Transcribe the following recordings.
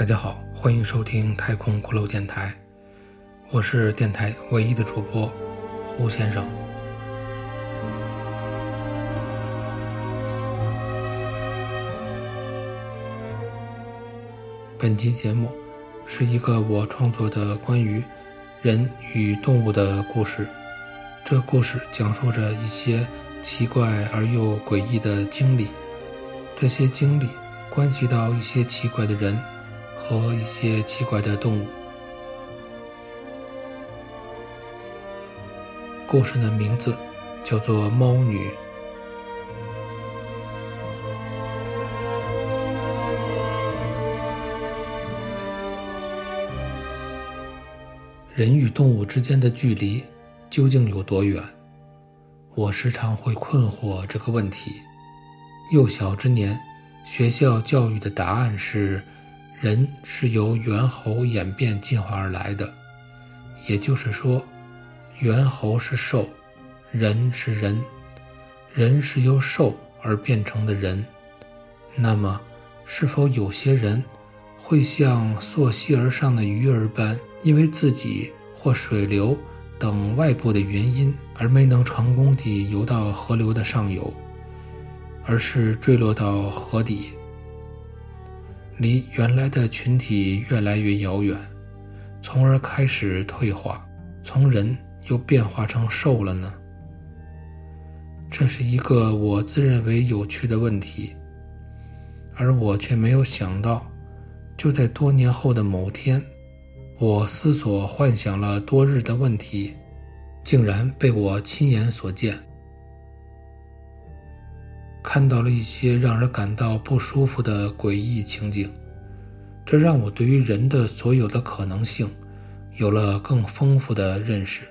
大家好，欢迎收听太空骷髅电台，我是电台唯一的主播胡先生。本集节目是一个我创作的关于人与动物的故事，这故事讲述着一些奇怪而又诡异的经历，这些经历关系到一些奇怪的人。和一些奇怪的动物。故事的名字叫做《猫女》。人与动物之间的距离究竟有多远？我时常会困惑这个问题。幼小之年，学校教育的答案是。人是由猿猴演变进化而来的，也就是说，猿猴是兽，人是人，人是由兽而变成的人。那么，是否有些人会像溯溪而上的鱼儿般，因为自己或水流等外部的原因而没能成功地游到河流的上游，而是坠落到河底？离原来的群体越来越遥远，从而开始退化，从人又变化成兽了呢？这是一个我自认为有趣的问题，而我却没有想到，就在多年后的某天，我思索幻想了多日的问题，竟然被我亲眼所见，看到了一些让人感到不舒服的诡异情景。这让我对于人的所有的可能性有了更丰富的认识。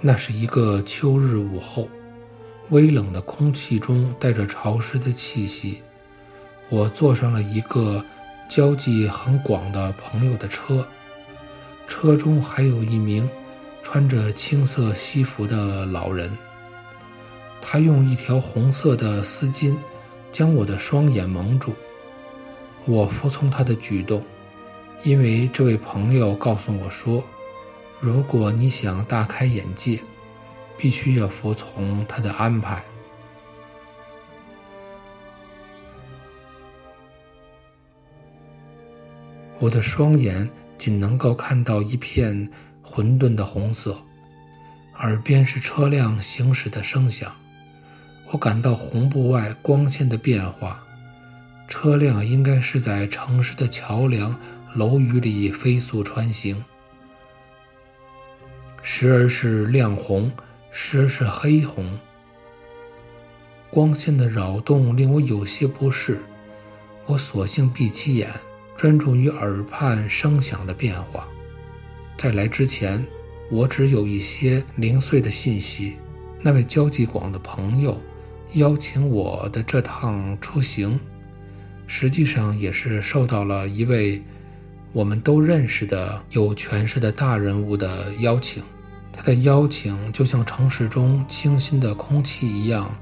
那是一个秋日午后，微冷的空气中带着潮湿的气息。我坐上了一个交际很广的朋友的车，车中还有一名。穿着青色西服的老人，他用一条红色的丝巾将我的双眼蒙住。我服从他的举动，因为这位朋友告诉我说：“如果你想大开眼界，必须要服从他的安排。”我的双眼仅能够看到一片。混沌的红色，耳边是车辆行驶的声响。我感到红布外光线的变化，车辆应该是在城市的桥梁、楼宇里飞速穿行，时而是亮红，时而是黑红。光线的扰动令我有些不适，我索性闭起眼，专注于耳畔声响的变化。在来之前，我只有一些零碎的信息。那位交际广的朋友邀请我的这趟出行，实际上也是受到了一位我们都认识的有权势的大人物的邀请。他的邀请就像城市中清新的空气一样，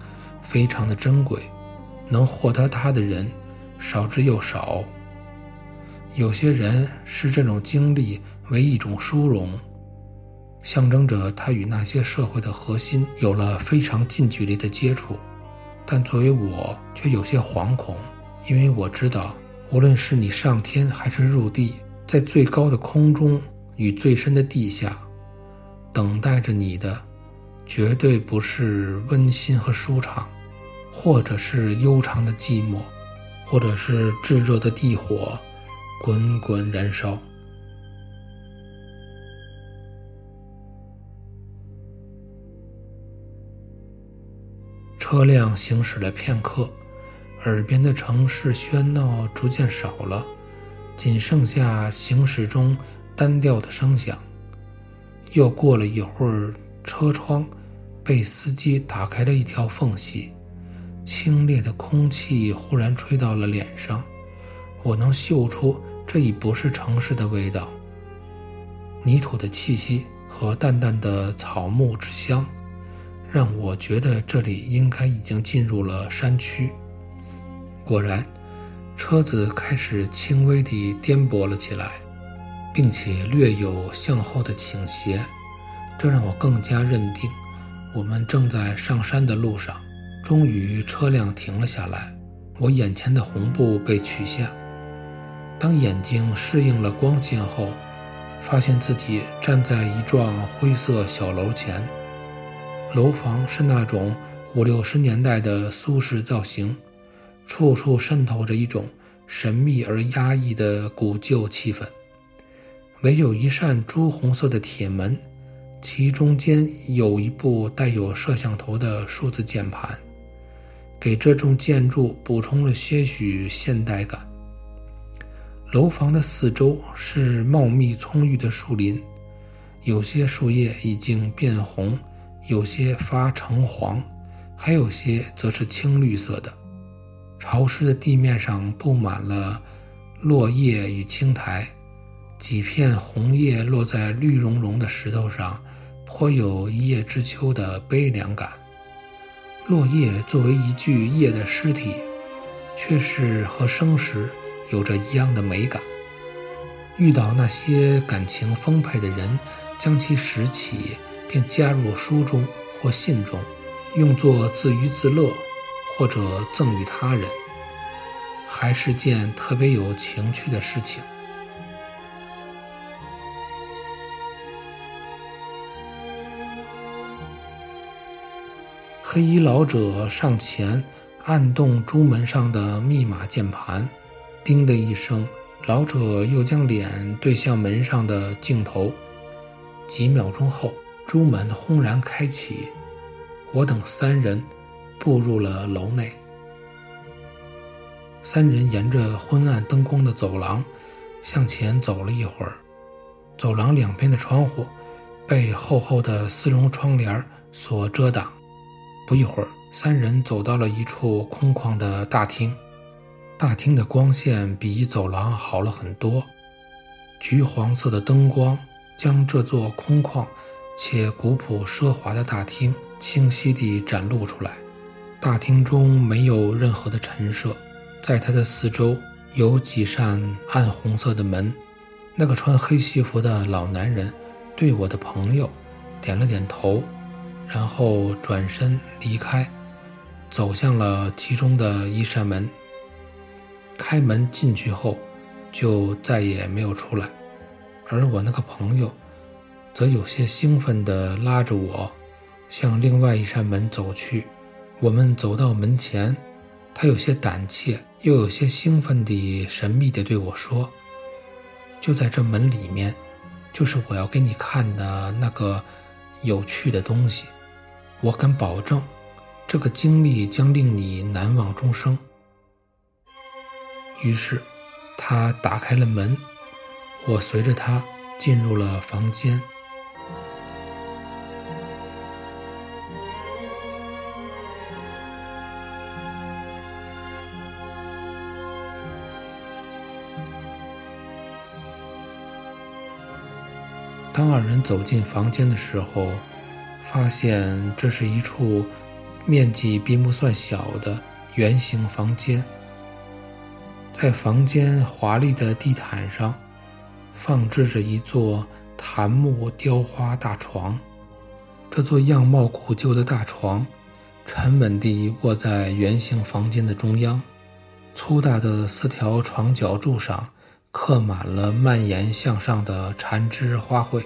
非常的珍贵。能获得他的人少之又少。有些人视这种经历为一种殊荣，象征着他与那些社会的核心有了非常近距离的接触。但作为我，却有些惶恐，因为我知道，无论是你上天还是入地，在最高的空中与最深的地下，等待着你的，绝对不是温馨和舒畅，或者是悠长的寂寞，或者是炙热的地火。滚滚燃烧。车辆行驶了片刻，耳边的城市喧闹逐渐少了，仅剩下行驶中单调的声响。又过了一会儿，车窗被司机打开了一条缝隙，清冽的空气忽然吹到了脸上，我能嗅出。这已不是城市的味道，泥土的气息和淡淡的草木之香，让我觉得这里应该已经进入了山区。果然，车子开始轻微地颠簸了起来，并且略有向后的倾斜，这让我更加认定我们正在上山的路上。终于，车辆停了下来，我眼前的红布被取下。当眼睛适应了光线后，发现自己站在一幢灰色小楼前。楼房是那种五六十年代的苏式造型，处处渗透着一种神秘而压抑的古旧气氛。唯有一扇朱红色的铁门，其中间有一部带有摄像头的数字键盘，给这栋建筑补充了些许现代感。楼房的四周是茂密葱郁的树林，有些树叶已经变红。有些发橙黄，还有些则是青绿色的。潮湿的地面上布满了落叶与青苔，几片红叶落在绿茸茸的石头上，颇有一叶知秋的悲凉感。落叶作为一具叶的尸体，却是和生时有着一样的美感。遇到那些感情丰沛的人，将其拾起。便加入书中或信中，用作自娱自乐，或者赠与他人，还是件特别有情趣的事情。黑衣老者上前按动朱门上的密码键盘，叮的一声，老者又将脸对向门上的镜头。几秒钟后。朱门轰然开启，我等三人步入了楼内。三人沿着昏暗灯光的走廊向前走了一会儿，走廊两边的窗户被厚厚的丝绒窗帘所遮挡。不一会儿，三人走到了一处空旷的大厅。大厅的光线比走廊好了很多，橘黄色的灯光将这座空旷。且古朴奢华的大厅清晰地展露出来。大厅中没有任何的陈设，在它的四周有几扇暗红色的门。那个穿黑西服的老男人对我的朋友点了点头，然后转身离开，走向了其中的一扇门。开门进去后，就再也没有出来。而我那个朋友。则有些兴奋地拉着我向另外一扇门走去。我们走到门前，他有些胆怯，又有些兴奋地神秘地对我说：“就在这门里面，就是我要给你看的那个有趣的东西。我敢保证，这个经历将令你难忘终生。”于是，他打开了门，我随着他进入了房间。当二人走进房间的时候，发现这是一处面积并不算小的圆形房间。在房间华丽的地毯上，放置着一座檀木雕花大床。这座样貌古旧的大床，沉稳地卧在圆形房间的中央。粗大的四条床脚柱上。刻满了蔓延向上的缠枝花卉。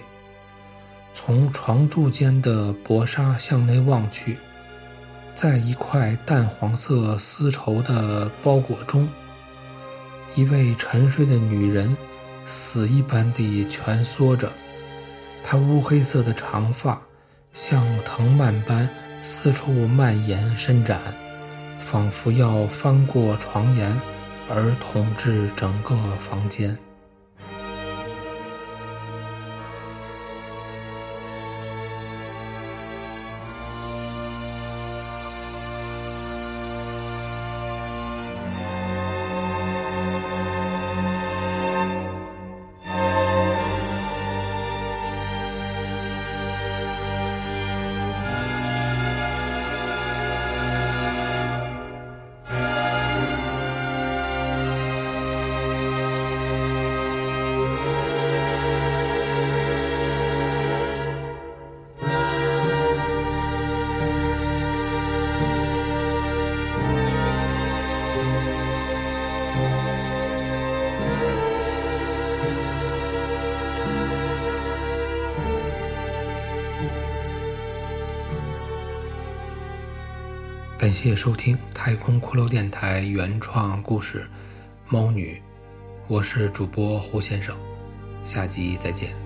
从床柱间的薄纱向内望去，在一块淡黄色丝绸的包裹中，一位沉睡的女人死一般地蜷缩着，她乌黑色的长发像藤蔓般四处蔓延伸展，仿佛要翻过床沿。而统治整个房间。谢收听太空骷髅电台原创故事《猫女》，我是主播胡先生，下集再见。